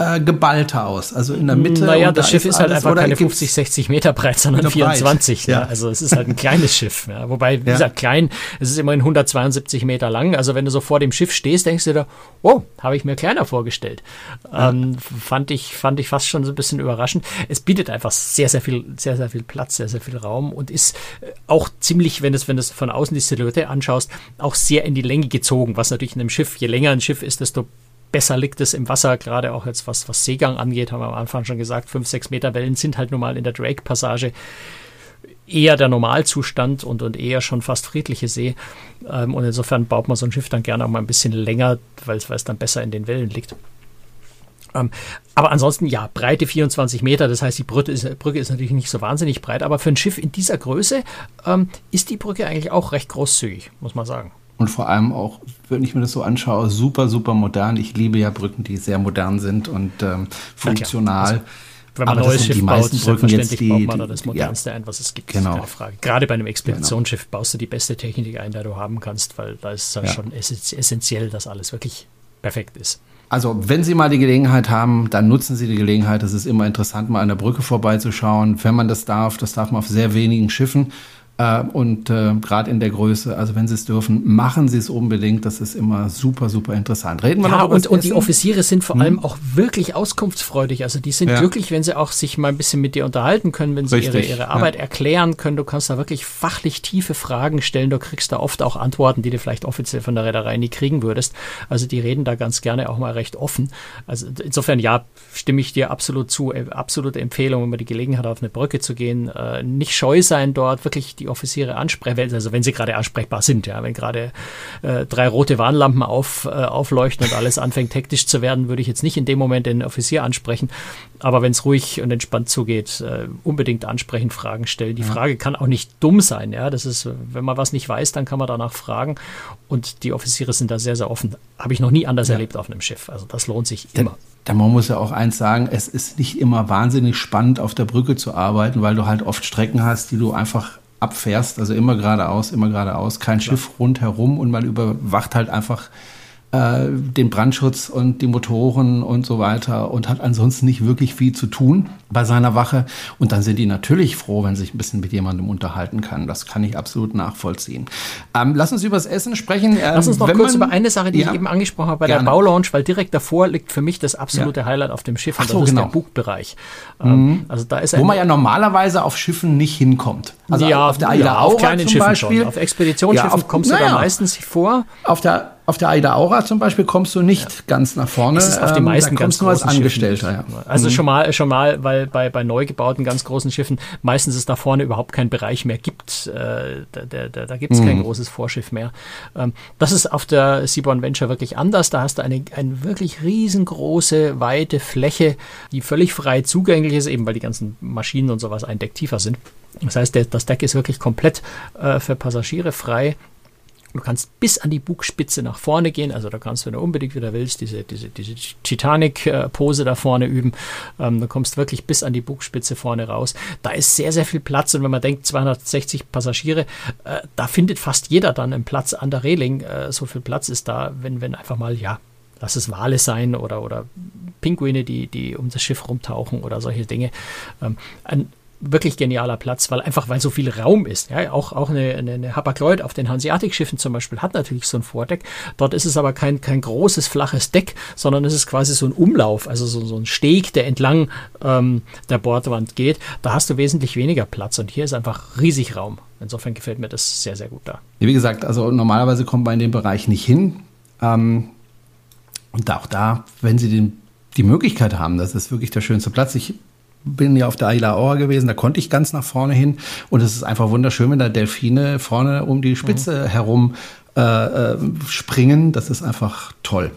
äh, geballter aus. Also in der Mitte. Naja, das Schiff ist, halt einfach keine 50, 60 Meter breit, sondern 24. Ja. Ne? Also es ist halt ein kleines Schiff. Ja. Wobei, wie ja. gesagt, klein, es ist immerhin 172 Meter lang. Also wenn du so vor dem Schiff stehst, denkst du dir, oh, habe ich mir kleiner vorgestellt. Ähm, fand ich, fand ich fast schon so ein bisschen überraschend. Es bietet einfach sehr, sehr viel, sehr, sehr viel Platz, sehr, sehr viel Raum und ist äh, auch ziemlich, wenn du es, wenn von außen die Silhouette anschaust, auch sehr in die Länge gezogen, was natürlich in einem Schiff, je länger ein Schiff ist, desto besser liegt es im Wasser, gerade auch jetzt was, was Seegang angeht, haben wir am Anfang schon gesagt, 5, 6 Meter Wellen sind halt nun mal in der Drake-Passage eher der Normalzustand und, und eher schon fast friedliche See. Ähm, und insofern baut man so ein Schiff dann gerne auch mal ein bisschen länger, weil es dann besser in den Wellen liegt. Ähm, aber ansonsten, ja, Breite 24 Meter, das heißt, die Brücke ist, Brücke ist, natürlich nicht so wahnsinnig breit, aber für ein Schiff in dieser Größe ähm, ist die Brücke eigentlich auch recht großzügig, muss man sagen und vor allem auch, wenn ich mir das so anschaue, super, super modern. Ich liebe ja Brücken, die sehr modern sind und ähm, funktional. Also, wenn man ein neues Schiff baut, selbstverständlich die, baut man da das modernste ja, ein, was es gibt. Genau. Keine Frage. Gerade bei einem Expeditionsschiff genau. baust du die beste Technik ein, die du haben kannst, weil da ist es ja. schon essentiell, dass alles wirklich perfekt ist. Also, wenn Sie mal die Gelegenheit haben, dann nutzen Sie die Gelegenheit. Es ist immer interessant, mal an der Brücke vorbeizuschauen. Wenn man das darf, das darf man auf sehr wenigen Schiffen. Äh, und äh, gerade in der Größe, also wenn Sie es dürfen, machen Sie es unbedingt. Das ist immer super, super interessant. Reden wir ja, noch über und, und die Offiziere sind vor hm. allem auch wirklich auskunftsfreudig. Also die sind ja. glücklich, wenn sie auch sich mal ein bisschen mit dir unterhalten können, wenn sie ihre, ihre Arbeit ja. erklären können. Du kannst da wirklich fachlich tiefe Fragen stellen. Du kriegst da oft auch Antworten, die du vielleicht offiziell von der Reederei nie kriegen würdest. Also die reden da ganz gerne auch mal recht offen. Also insofern ja, stimme ich dir absolut zu. Äh, absolute Empfehlung, wenn man die Gelegenheit hat, auf eine Brücke zu gehen. Äh, nicht scheu sein dort, wirklich die Offiziere ansprechen, also wenn sie gerade ansprechbar sind, ja, wenn gerade äh, drei rote Warnlampen auf, äh, aufleuchten und alles anfängt hektisch zu werden, würde ich jetzt nicht in dem Moment den Offizier ansprechen. Aber wenn es ruhig und entspannt zugeht, äh, unbedingt ansprechen, Fragen stellen. Die ja. Frage kann auch nicht dumm sein, ja. Das ist, wenn man was nicht weiß, dann kann man danach fragen. Und die Offiziere sind da sehr, sehr offen. Habe ich noch nie anders ja. erlebt auf einem Schiff. Also das lohnt sich immer. Da man muss ja auch eins sagen, es ist nicht immer wahnsinnig spannend, auf der Brücke zu arbeiten, weil du halt oft Strecken hast, die du einfach abfährst, also immer geradeaus, immer geradeaus, kein Klar. Schiff rundherum und man überwacht halt einfach äh, den Brandschutz und die Motoren und so weiter und hat ansonsten nicht wirklich viel zu tun bei seiner Wache. Und dann sind die natürlich froh, wenn sich ein bisschen mit jemandem unterhalten kann. Das kann ich absolut nachvollziehen. Ähm, lass uns über das Essen sprechen. Ähm, lass uns noch kurz man, über eine Sache, die ja, ich eben angesprochen habe, bei gerne. der Baulaunch, weil direkt davor liegt für mich das absolute ja. Highlight auf dem Schiff und so, das genau. ist der Bugbereich. Ähm, mhm. also da ist Wo man ja normalerweise auf Schiffen nicht hinkommt. Also ja, auf der Aida ja, auf kleinen Schiffen Beispiel. schon. Auf Expeditionsschiffen ja, auf, kommst du da meistens vor. Auf der Auf der Aida Aura zum Beispiel kommst du nicht ja. ganz nach vorne. Das ist auf ähm, meisten da ganz nur als Angestellter. Ja. Also mhm. schon mal, schon mal, weil bei, bei neu gebauten ganz großen Schiffen meistens es da vorne überhaupt keinen Bereich mehr gibt. Äh, da da, da gibt es mhm. kein großes Vorschiff mehr. Ähm, das ist auf der Seaborn Venture wirklich anders. Da hast du eine, eine wirklich riesengroße, weite Fläche, die völlig frei zugänglich ist, eben weil die ganzen Maschinen und sowas ein Deck tiefer sind. Das heißt, der, das Deck ist wirklich komplett äh, für Passagiere frei. Du kannst bis an die Bugspitze nach vorne gehen, also da kannst du, wenn du unbedingt wieder willst, diese, diese, diese Titanic-Pose da vorne üben. Ähm, du kommst wirklich bis an die Bugspitze vorne raus. Da ist sehr, sehr viel Platz und wenn man denkt, 260 Passagiere, äh, da findet fast jeder dann einen Platz an der Reling. Äh, so viel Platz ist da, wenn, wenn einfach mal, ja, lass es Wale sein oder, oder Pinguine, die, die um das Schiff rumtauchen oder solche Dinge. Ähm, ein wirklich genialer Platz, weil einfach weil so viel Raum ist. Ja, auch auch eine, eine, eine Hapag-Lloyd auf den Hanseatic-Schiffen zum Beispiel hat natürlich so ein Vordeck. Dort ist es aber kein kein großes flaches Deck, sondern es ist quasi so ein Umlauf, also so, so ein Steg, der entlang ähm, der Bordwand geht. Da hast du wesentlich weniger Platz und hier ist einfach riesig Raum. Insofern gefällt mir das sehr sehr gut da. Wie gesagt, also normalerweise kommt man in den Bereich nicht hin. Ähm, und auch da, wenn Sie den, die Möglichkeit haben, das ist wirklich der schönste Platz. Ich bin ja auf der Aila Aura gewesen, da konnte ich ganz nach vorne hin und es ist einfach wunderschön, wenn da Delfine vorne um die Spitze mhm. herum äh, äh, springen. Das ist einfach toll.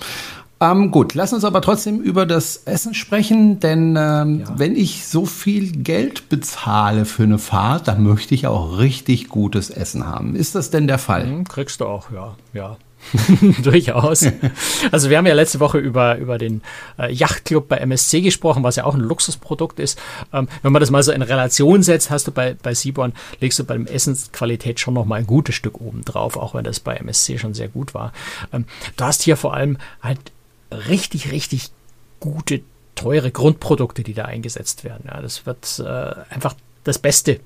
Ähm, gut, lass uns aber trotzdem über das Essen sprechen, denn ähm, ja. wenn ich so viel Geld bezahle für eine Fahrt, dann möchte ich auch richtig gutes Essen haben. Ist das denn der Fall? Mhm, kriegst du auch, ja, ja. Durchaus. Also wir haben ja letzte Woche über, über den äh, Yachtclub bei MSC gesprochen, was ja auch ein Luxusprodukt ist. Ähm, wenn man das mal so in Relation setzt, hast du bei, bei Seaborn, legst du beim Essensqualität schon noch mal ein gutes Stück oben drauf, auch wenn das bei MSC schon sehr gut war. Ähm, du hast hier vor allem halt richtig, richtig gute, teure Grundprodukte, die da eingesetzt werden. Ja, das wird äh, einfach das Beste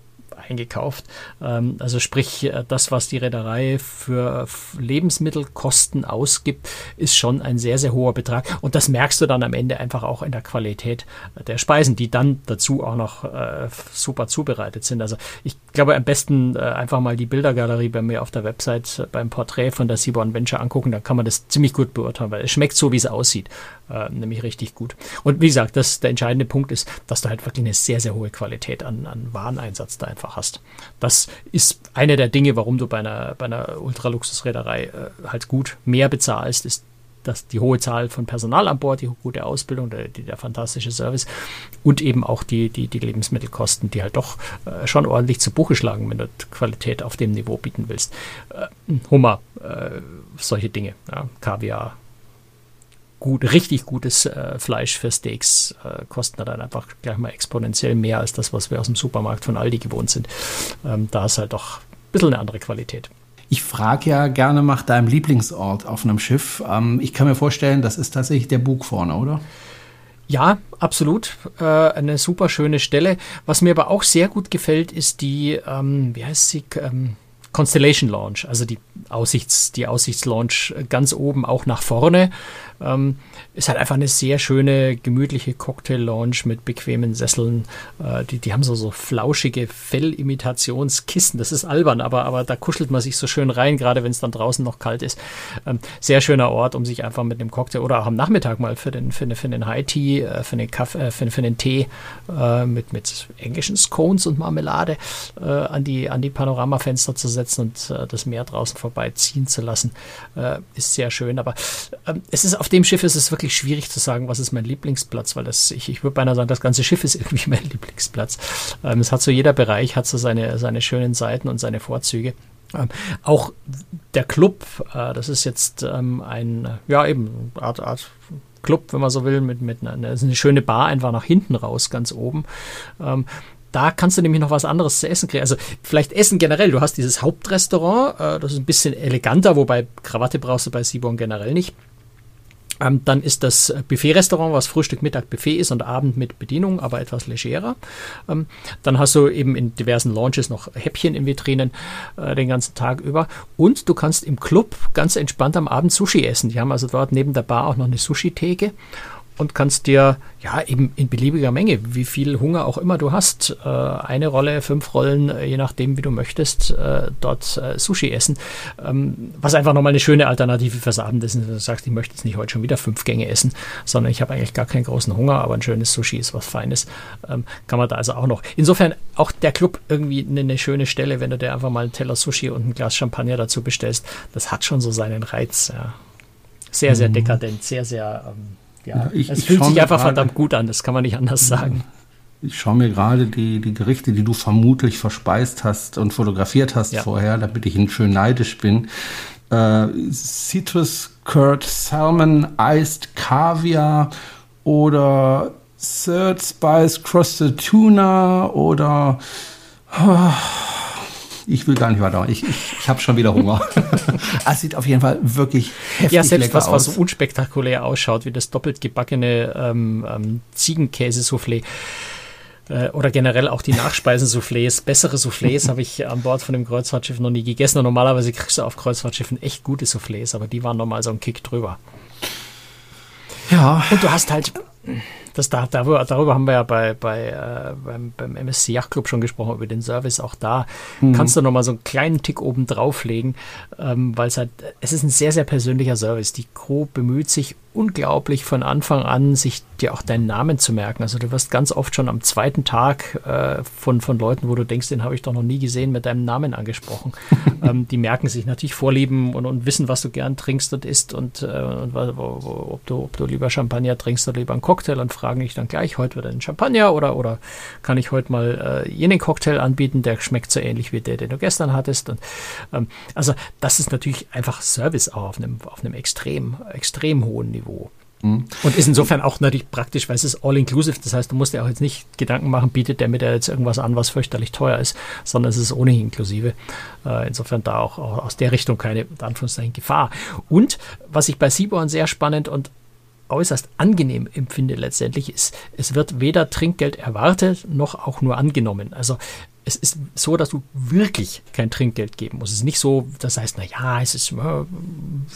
eingekauft. Ähm, also sprich, äh, das, was die Reederei für Lebensmittelkosten ausgibt, ist schon ein sehr, sehr hoher Betrag. Und das merkst du dann am Ende einfach auch in der Qualität der Speisen, die dann dazu auch noch äh, super zubereitet sind. Also ich glaube, am besten äh, einfach mal die Bildergalerie bei mir auf der Website äh, beim Porträt von der Seaborn Venture angucken. Da kann man das ziemlich gut beurteilen, weil es schmeckt so, wie es aussieht. Äh, nämlich richtig gut. Und wie gesagt, das, der entscheidende Punkt ist, dass du halt wirklich eine sehr, sehr hohe Qualität an, an Wareneinsatz da einfach hast. Das ist eine der Dinge, warum du bei einer, bei einer Ultraluxusreederei äh, halt gut mehr bezahlst, ist dass die hohe Zahl von Personal an Bord, die gute Ausbildung, der, der fantastische Service und eben auch die, die, die Lebensmittelkosten, die halt doch äh, schon ordentlich zu Buche schlagen, wenn du Qualität auf dem Niveau bieten willst. Äh, Hummer, äh, solche Dinge, ja, Kaviar, gut, richtig gutes äh, Fleisch für Steaks äh, kosten dann einfach gleich mal exponentiell mehr als das, was wir aus dem Supermarkt von Aldi gewohnt sind. Ähm, da ist halt doch ein bisschen eine andere Qualität. Ich frage ja gerne nach deinem Lieblingsort auf einem Schiff. Ähm, ich kann mir vorstellen, das ist tatsächlich der Bug vorne, oder? Ja, absolut. Äh, eine super schöne Stelle. Was mir aber auch sehr gut gefällt, ist die, ähm, wie heißt sie? Ähm, Constellation Launch, also die Aussichts, die Aussichtslaunch ganz oben auch nach vorne. Ähm, ist halt einfach eine sehr schöne, gemütliche Cocktail-Lounge mit bequemen Sesseln. Äh, die, die haben so, so flauschige Fellimitationskissen. Das ist albern, aber, aber da kuschelt man sich so schön rein, gerade wenn es dann draußen noch kalt ist. Ähm, sehr schöner Ort, um sich einfach mit einem Cocktail oder auch am Nachmittag mal für den, für, für den High Tea, äh, für den Kaffee, äh, für, für den Tee äh, mit, mit englischen Scones und Marmelade äh, an die, an die Panoramafenster zu setzen und das Meer draußen vorbeiziehen zu lassen. ist sehr schön. Aber ähm, es ist auf dem Schiff ist es wirklich schwierig zu sagen, was ist mein Lieblingsplatz, weil das, ich, ich würde beinahe sagen, das ganze Schiff ist irgendwie mein Lieblingsplatz. Ähm, es hat so jeder Bereich, hat so seine, seine schönen Seiten und seine Vorzüge. Ähm, auch der Club, äh, das ist jetzt ähm, ein, ja eben, Art, Art Club, wenn man so will, mit, mit einer, eine schöne Bar einfach nach hinten raus, ganz oben. Ähm, da kannst du nämlich noch was anderes zu essen kriegen. Also vielleicht Essen generell. Du hast dieses Hauptrestaurant, äh, das ist ein bisschen eleganter, wobei Krawatte brauchst du bei Sibon generell nicht. Ähm, dann ist das Buffet-Restaurant, was Frühstück, Mittag, Buffet ist und Abend mit Bedienung, aber etwas legerer. Ähm, dann hast du eben in diversen Launches noch Häppchen in Vitrinen äh, den ganzen Tag über. Und du kannst im Club ganz entspannt am Abend Sushi essen. Die haben also dort neben der Bar auch noch eine Sushi-Theke. Und kannst dir ja eben in beliebiger Menge, wie viel Hunger auch immer du hast, äh, eine Rolle, fünf Rollen, äh, je nachdem wie du möchtest, äh, dort Sushi essen. Ähm, was einfach nochmal eine schöne Alternative fürs Abendessen ist. Wenn du sagst, ich möchte jetzt nicht heute schon wieder fünf Gänge essen, sondern ich habe eigentlich gar keinen großen Hunger, aber ein schönes Sushi ist was Feines. Ähm, kann man da also auch noch. Insofern auch der Club irgendwie eine, eine schöne Stelle, wenn du dir einfach mal einen Teller Sushi und ein Glas Champagner dazu bestellst. Das hat schon so seinen Reiz. Ja. Sehr, sehr mhm. dekadent, sehr, sehr. Ähm, ja, ich, es ich fühlt sich einfach verdammt gut an, das kann man nicht anders sagen. Ich schaue mir gerade die, die Gerichte, die du vermutlich verspeist hast und fotografiert hast ja. vorher, damit ich ihn schön neidisch bin. Äh, Citrus Curd Salmon Iced Caviar oder Third Spice Crusted Tuna oder oh, ich will gar nicht weiter. Ich, ich, ich habe schon wieder Hunger. es sieht auf jeden Fall wirklich heftig Ja, selbst was, aus. was so unspektakulär ausschaut, wie das doppelt gebackene ähm, ähm, Ziegenkäse-Soufflé äh, oder generell auch die Nachspeisen-Soufflés, bessere Soufflés habe ich an Bord von dem Kreuzfahrtschiff noch nie gegessen. Und normalerweise kriegst du auf Kreuzfahrtschiffen echt gute Soufflés, aber die waren nochmal so ein Kick drüber. Ja. Und du hast halt das da, darüber, darüber haben wir ja bei, bei, äh, beim, beim MSC Yachtclub schon gesprochen, über den Service. Auch da mhm. kannst du nochmal so einen kleinen Tick oben drauflegen, ähm, weil es halt, es ist ein sehr, sehr persönlicher Service. Die Crew bemüht sich unglaublich von Anfang an, sich dir auch deinen Namen zu merken. Also du wirst ganz oft schon am zweiten Tag äh, von, von Leuten, wo du denkst, den habe ich doch noch nie gesehen, mit deinem Namen angesprochen. ähm, die merken sich natürlich Vorlieben und, und wissen, was du gern trinkst und isst und, äh, und wo, wo, ob, du, ob du lieber Champagner trinkst oder lieber einen Cocktail und fragen dich dann gleich, heute wird ein Champagner oder, oder kann ich heute mal äh, jenen Cocktail anbieten, der schmeckt so ähnlich wie der, den du gestern hattest. Und, ähm, also das ist natürlich einfach Service auch auf einem, auf einem extrem, extrem hohen Niveau. Mhm. Und ist insofern auch natürlich praktisch, weil es ist all-inclusive. Das heißt, du musst dir auch jetzt nicht Gedanken machen, bietet der mir da jetzt irgendwas an, was fürchterlich teuer ist, sondern es ist ohnehin inklusive. Äh, insofern da auch, auch, aus der Richtung keine Anführungszeichen Gefahr. Und was ich bei Seaborn sehr spannend und äußerst angenehm empfinde letztendlich ist, es wird weder Trinkgeld erwartet noch auch nur angenommen. Also es ist so, dass du wirklich kein Trinkgeld geben musst. Es ist nicht so, das heißt, na ja, es ist äh,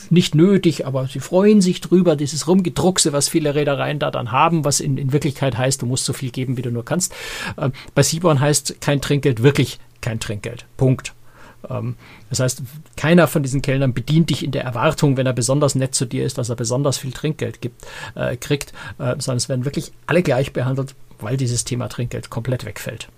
nicht nötig, aber sie freuen sich drüber, dieses Rumgedruckse, was viele Reedereien da dann haben, was in, in Wirklichkeit heißt, du musst so viel geben, wie du nur kannst. Äh, bei Seaborn heißt kein Trinkgeld wirklich kein Trinkgeld. Punkt. Ähm, das heißt, keiner von diesen Kellnern bedient dich in der Erwartung, wenn er besonders nett zu dir ist, dass er besonders viel Trinkgeld gibt, äh, kriegt, äh, sondern es werden wirklich alle gleich behandelt, weil dieses Thema Trinkgeld komplett wegfällt.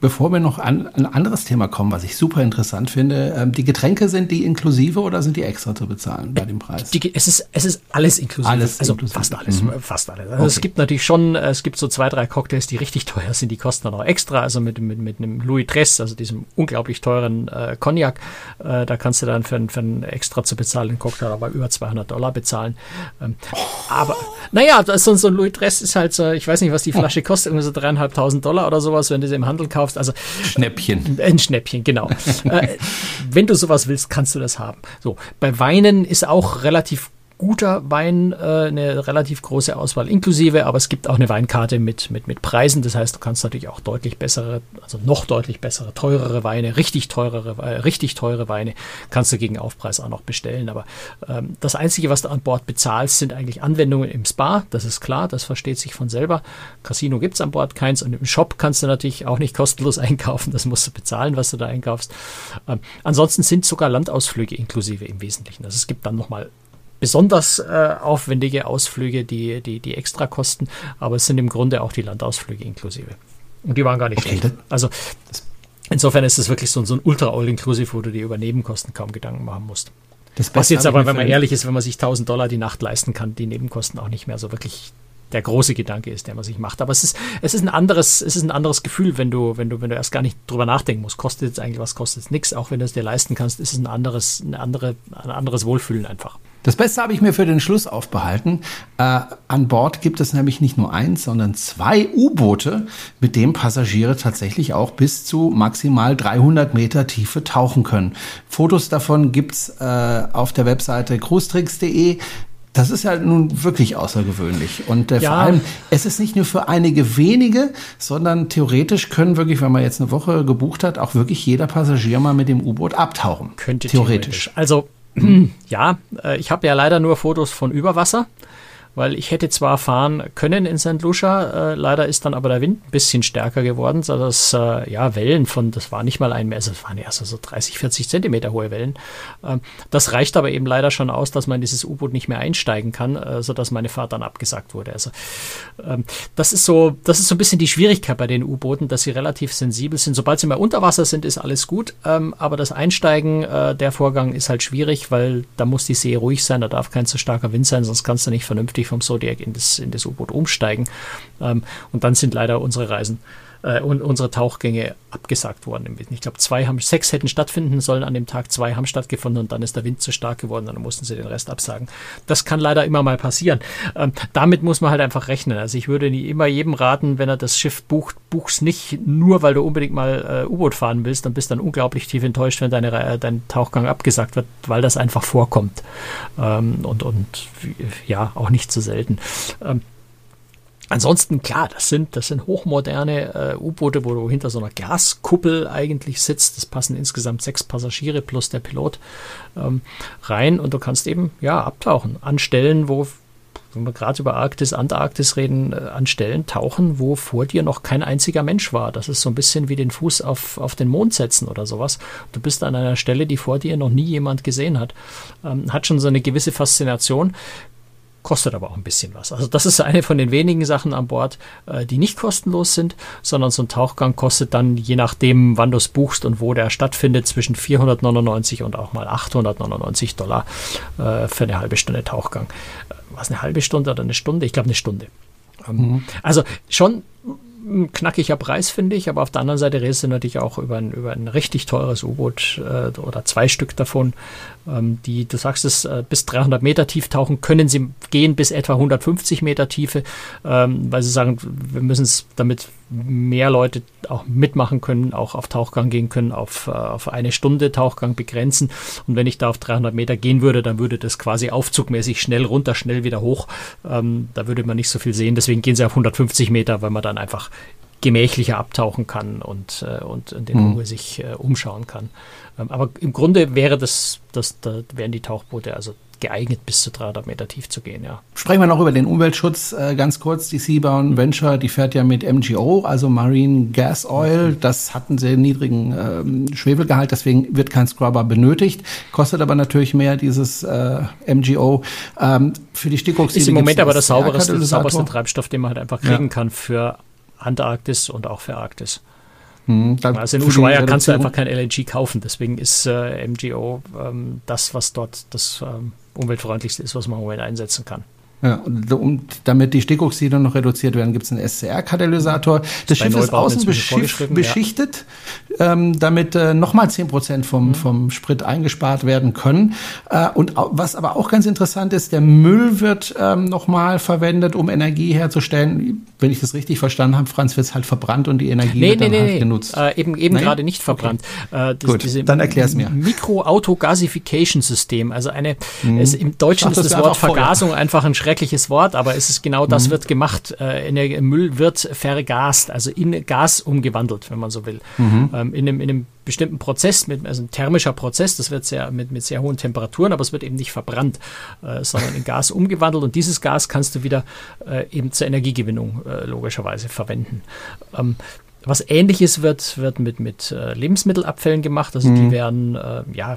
Bevor wir noch an ein anderes Thema kommen, was ich super interessant finde, ähm, die Getränke sind die inklusive oder sind die extra zu bezahlen bei dem Preis? Die, es, ist, es ist alles inklusive. Alles also inklusive. fast alles. Mhm. Fast alles. Also okay. Es gibt natürlich schon, es gibt so zwei, drei Cocktails, die richtig teuer sind, die kosten dann auch extra. Also mit, mit, mit einem Louis Dress, also diesem unglaublich teuren äh, Cognac, äh, da kannst du dann für, für einen extra zu bezahlenden Cocktail aber über 200 Dollar bezahlen. Ähm, oh. Aber naja, so, so ein Louis Dress ist halt so, ich weiß nicht, was die Flasche kostet, irgendwie so dreieinhalbtausend Dollar oder sowas, wenn du sie im Handel kaufst kaufst. Also Schnäppchen. Ein Schnäppchen, genau. äh, wenn du sowas willst, kannst du das haben. So, bei Weinen ist auch relativ guter Wein, äh, eine relativ große Auswahl inklusive, aber es gibt auch eine Weinkarte mit, mit, mit Preisen. Das heißt, du kannst natürlich auch deutlich bessere, also noch deutlich bessere, teurere Weine, richtig teurere, äh, richtig teure Weine kannst du gegen Aufpreis auch noch bestellen. Aber ähm, das Einzige, was du an Bord bezahlst, sind eigentlich Anwendungen im Spa. Das ist klar, das versteht sich von selber. Casino gibt es an Bord keins und im Shop kannst du natürlich auch nicht kostenlos einkaufen. Das musst du bezahlen, was du da einkaufst. Ähm, ansonsten sind sogar Landausflüge inklusive im Wesentlichen. Also es gibt dann nochmal besonders äh, aufwendige Ausflüge, die, die, die extra kosten, aber es sind im Grunde auch die Landausflüge inklusive. Und die waren gar nicht okay, schlecht. Also insofern ist es wirklich so, so ein Ultra-All-Inclusive, wo du dir über Nebenkosten kaum Gedanken machen musst. Was jetzt aber, wenn man ehrlich ist, wenn man sich 1000 Dollar die Nacht leisten kann, die Nebenkosten auch nicht mehr so wirklich der große Gedanke ist, der man sich macht. Aber es ist, es ist ein anderes, es ist ein anderes Gefühl, wenn du, wenn du, wenn du erst gar nicht drüber nachdenken musst, kostet jetzt eigentlich was, kostet es nichts, auch wenn du es dir leisten kannst, ist es ein anderes, eine andere, ein anderes Wohlfühlen einfach. Das Beste habe ich mir für den Schluss aufbehalten. Äh, an Bord gibt es nämlich nicht nur eins, sondern zwei U-Boote, mit denen Passagiere tatsächlich auch bis zu maximal 300 Meter Tiefe tauchen können. Fotos davon gibt's äh, auf der Webseite cruestricks.de. Das ist ja nun wirklich außergewöhnlich. Und äh, ja. vor allem, es ist nicht nur für einige wenige, sondern theoretisch können wirklich, wenn man jetzt eine Woche gebucht hat, auch wirklich jeder Passagier mal mit dem U-Boot abtauchen. Könnte theoretisch. theoretisch. Also ja, äh, ich habe ja leider nur Fotos von Überwasser. Weil ich hätte zwar fahren können in St. Lucia, äh, leider ist dann aber der Wind ein bisschen stärker geworden, sodass äh, ja Wellen von, das war nicht mal ein also es waren erst so 30, 40 Zentimeter hohe Wellen. Ähm, das reicht aber eben leider schon aus, dass man in dieses U-Boot nicht mehr einsteigen kann, äh, sodass meine Fahrt dann abgesagt wurde. Also ähm, das ist so, das ist so ein bisschen die Schwierigkeit bei den U-Booten, dass sie relativ sensibel sind. Sobald sie mal unter Wasser sind, ist alles gut, ähm, aber das Einsteigen, äh, der Vorgang ist halt schwierig, weil da muss die See ruhig sein, da darf kein zu starker Wind sein, sonst kannst du nicht vernünftig vom Zodiac in das, in das U-Boot umsteigen. Ähm, und dann sind leider unsere Reisen äh, und unsere Tauchgänge abgesagt worden. Ich glaube, zwei haben, sechs hätten stattfinden sollen an dem Tag, zwei haben stattgefunden und dann ist der Wind zu stark geworden und dann mussten sie den Rest absagen. Das kann leider immer mal passieren. Ähm, damit muss man halt einfach rechnen. Also ich würde nie immer jedem raten, wenn er das Schiff bucht, buch's nicht nur, weil du unbedingt mal äh, U-Boot fahren willst, dann bist du dann unglaublich tief enttäuscht, wenn deine, äh, dein Tauchgang abgesagt wird, weil das einfach vorkommt. Ähm, und, und ja, auch nicht so selten. Ähm, Ansonsten, klar, das sind, das sind hochmoderne äh, U-Boote, wo du hinter so einer Glaskuppel eigentlich sitzt. Das passen insgesamt sechs Passagiere plus der Pilot ähm, rein und du kannst eben, ja, abtauchen an Stellen, wo, wenn wir gerade über Arktis, Antarktis reden, äh, an Stellen tauchen, wo vor dir noch kein einziger Mensch war. Das ist so ein bisschen wie den Fuß auf, auf den Mond setzen oder sowas. Du bist an einer Stelle, die vor dir noch nie jemand gesehen hat. Ähm, hat schon so eine gewisse Faszination kostet aber auch ein bisschen was. Also das ist eine von den wenigen Sachen an Bord, äh, die nicht kostenlos sind, sondern so ein Tauchgang kostet dann, je nachdem, wann du es buchst und wo der stattfindet, zwischen 499 und auch mal 899 Dollar äh, für eine halbe Stunde Tauchgang. Äh, was eine halbe Stunde oder eine Stunde? Ich glaube eine Stunde. Ähm, mhm. Also schon ein knackiger Preis, finde ich, aber auf der anderen Seite redest du natürlich auch über ein, über ein richtig teures U-Boot äh, oder zwei Stück davon, die, du sagst es, äh, bis 300 Meter tief tauchen, können sie gehen bis etwa 150 Meter Tiefe, ähm, weil sie sagen, wir müssen es, damit mehr Leute auch mitmachen können, auch auf Tauchgang gehen können, auf, äh, auf eine Stunde Tauchgang begrenzen. Und wenn ich da auf 300 Meter gehen würde, dann würde das quasi aufzugmäßig schnell runter, schnell wieder hoch. Ähm, da würde man nicht so viel sehen. Deswegen gehen sie auf 150 Meter, weil man dann einfach gemächlicher abtauchen kann und, äh, und in mhm. Ruhe sich äh, umschauen kann. Ähm, aber im Grunde wäre das, das, da wären die Tauchboote also geeignet, bis zu 300 Meter tief zu gehen, ja. Sprechen wir noch über den Umweltschutz äh, ganz kurz. Die Seabound Venture, die fährt ja mit MGO, also Marine Gas Oil. Das hat einen sehr niedrigen ähm, Schwefelgehalt, deswegen wird kein Scrubber benötigt. Kostet aber natürlich mehr, dieses äh, MGO. Ähm, für die Stickoxide Ist im Moment aber das sauberste, sauberste Treibstoff, den man halt einfach kriegen ja. kann für Antarktis und auch für Arktis. Hm, also in Ushuaia kannst du einfach kein LNG kaufen, deswegen ist äh, MGO ähm, das, was dort das ähm, umweltfreundlichste ist, was man im Moment einsetzen kann. Ja, und, und damit die Stickoxide noch reduziert werden, gibt es einen SCR-Katalysator. Das Schiff ist außen beschichtet, ja. ähm, damit äh, nochmal zehn Prozent vom, mhm. vom Sprit eingespart werden können. Äh, und was aber auch ganz interessant ist, der Müll wird ähm, nochmal verwendet, um Energie herzustellen. Wenn ich das richtig verstanden habe, Franz, wird es halt verbrannt und die Energie nee, wird dann nee, halt nee. genutzt. Äh, eben eben gerade nicht verbrannt. Okay. Äh, das, Gut, dann erklär's mir. Mikro-Auto-Gasification, also eine, mhm. es, im Deutschen ist das Wort Vergasung einfach ein Schreck schreckliches Wort, aber es ist genau das mhm. wird gemacht. Äh, Müll wird vergast, also in Gas umgewandelt, wenn man so will. Mhm. Ähm, in, einem, in einem bestimmten Prozess, mit, also ein thermischer Prozess, das wird sehr mit, mit sehr hohen Temperaturen, aber es wird eben nicht verbrannt, äh, sondern in Gas umgewandelt und dieses Gas kannst du wieder äh, eben zur Energiegewinnung äh, logischerweise verwenden. Ähm, was ähnliches wird, wird mit, mit äh, Lebensmittelabfällen gemacht. Also mhm. die werden äh, ja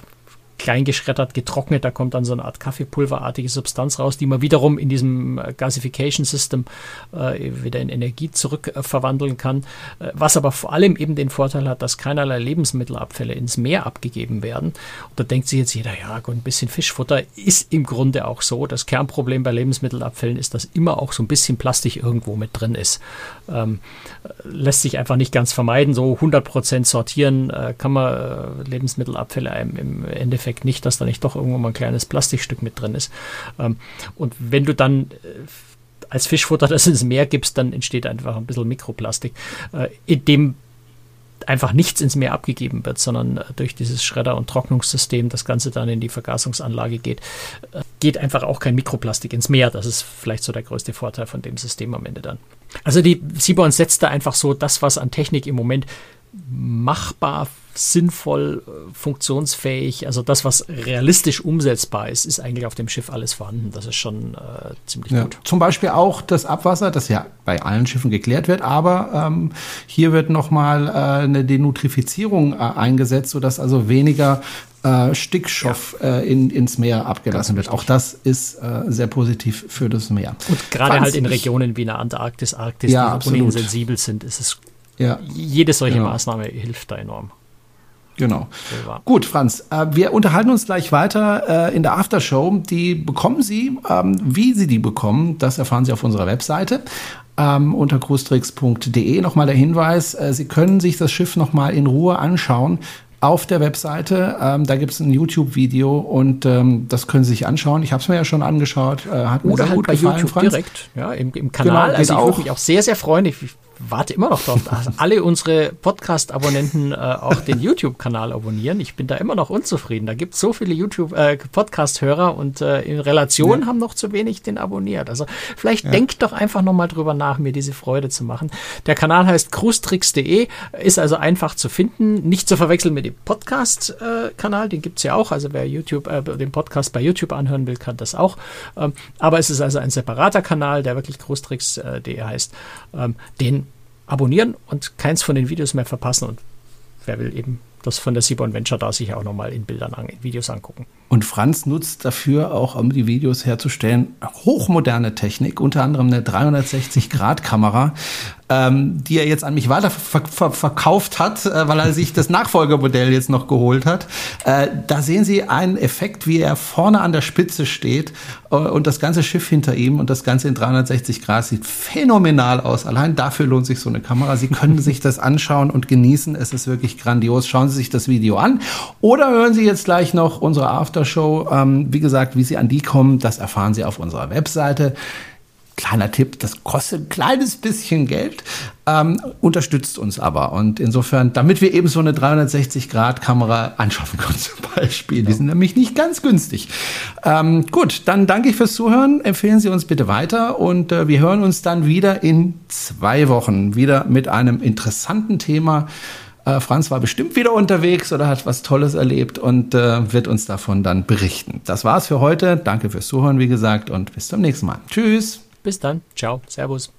klein geschreddert, getrocknet, da kommt dann so eine Art Kaffeepulverartige Substanz raus, die man wiederum in diesem äh, Gasification System äh, wieder in Energie zurückverwandeln äh, kann, äh, was aber vor allem eben den Vorteil hat, dass keinerlei Lebensmittelabfälle ins Meer abgegeben werden. Und da denkt sich jetzt jeder, ja, ein bisschen Fischfutter ist im Grunde auch so. Das Kernproblem bei Lebensmittelabfällen ist, dass immer auch so ein bisschen Plastik irgendwo mit drin ist. Ähm, lässt sich einfach nicht ganz vermeiden. So 100% sortieren kann man Lebensmittelabfälle im Endeffekt Endeffekt nicht, dass da nicht doch irgendwo mal ein kleines Plastikstück mit drin ist. Ähm, und wenn du dann äh, als Fischfutter das ins Meer gibst, dann entsteht einfach ein bisschen Mikroplastik, äh, in dem einfach nichts ins Meer abgegeben wird, sondern äh, durch dieses Schredder- und Trocknungssystem das Ganze dann in die Vergasungsanlage geht, geht einfach auch kein Mikroplastik ins Meer. Das ist vielleicht so der größte Vorteil von dem System am Ende dann. Also die Seaborn setzt da einfach so das, was an Technik im Moment machbar, sinnvoll, äh, funktionsfähig. Also das, was realistisch umsetzbar ist, ist eigentlich auf dem Schiff alles vorhanden. Das ist schon äh, ziemlich ja. gut. Zum Beispiel auch das Abwasser, das ja bei allen Schiffen geklärt wird, aber ähm, hier wird nochmal äh, eine Denutrifizierung äh, eingesetzt, sodass also weniger äh, Stickstoff ja. äh, in, ins Meer abgelassen wird. Auch das ist äh, sehr positiv für das Meer. Und gerade halt in Regionen wie in der Antarktis, Arktis, ja, die sensibel sind, ist es ja. jede solche genau. Maßnahme hilft da enorm. Genau. Gut, Franz, äh, wir unterhalten uns gleich weiter äh, in der Aftershow. Die bekommen Sie, ähm, wie Sie die bekommen, das erfahren Sie auf unserer Webseite. Ähm, unter cruestricks.de nochmal der Hinweis, äh, Sie können sich das Schiff nochmal in Ruhe anschauen auf der Webseite. Ähm, da gibt es ein YouTube-Video und ähm, das können Sie sich anschauen. Ich habe es mir ja schon angeschaut. Äh, hat mir Oder halt gut bei gefallen, YouTube Franz. direkt, ja, im, im Kanal. Genau, also ich würde mich auch sehr, sehr freuen. Ich warte immer noch darauf, dass alle unsere Podcast-Abonnenten äh, auch den YouTube-Kanal abonnieren. Ich bin da immer noch unzufrieden. Da gibt es so viele YouTube-Podcast-Hörer äh, und äh, in Relation ja. haben noch zu wenig den abonniert. Also vielleicht ja. denkt doch einfach nochmal drüber nach, mir diese Freude zu machen. Der Kanal heißt cruestricks.de, ist also einfach zu finden. Nicht zu verwechseln mit dem Podcast-Kanal, den gibt es ja auch. Also wer YouTube, äh, den Podcast bei YouTube anhören will, kann das auch. Ähm, aber es ist also ein separater Kanal, der wirklich cruestricks.de heißt. Ähm, den abonnieren und keins von den Videos mehr verpassen. Und wer will eben das von der Seaborn Venture da sich auch nochmal in Bildern, an, in Videos angucken. Und Franz nutzt dafür auch, um die Videos herzustellen, hochmoderne Technik, unter anderem eine 360-Grad-Kamera, ähm, die er jetzt an mich weiter verkauft hat, äh, weil er sich das Nachfolgemodell jetzt noch geholt hat. Äh, da sehen Sie einen Effekt, wie er vorne an der Spitze steht äh, und das ganze Schiff hinter ihm und das Ganze in 360 Grad sieht phänomenal aus. Allein dafür lohnt sich so eine Kamera. Sie können sich das anschauen und genießen. Es ist wirklich grandios. Schauen Sie sich das Video an oder hören Sie jetzt gleich noch unsere Aftershow. Ähm, wie gesagt, wie Sie an die kommen, das erfahren Sie auf unserer Webseite. Kleiner Tipp, das kostet ein kleines bisschen Geld, ähm, unterstützt uns aber. Und insofern, damit wir eben so eine 360-Grad-Kamera anschaffen können zum Beispiel, die sind nämlich nicht ganz günstig. Ähm, gut, dann danke ich fürs Zuhören. Empfehlen Sie uns bitte weiter und äh, wir hören uns dann wieder in zwei Wochen wieder mit einem interessanten Thema. Äh, Franz war bestimmt wieder unterwegs oder hat was Tolles erlebt und äh, wird uns davon dann berichten. Das war's für heute. Danke fürs Zuhören, wie gesagt, und bis zum nächsten Mal. Tschüss. Bis dann. Ciao. Servus.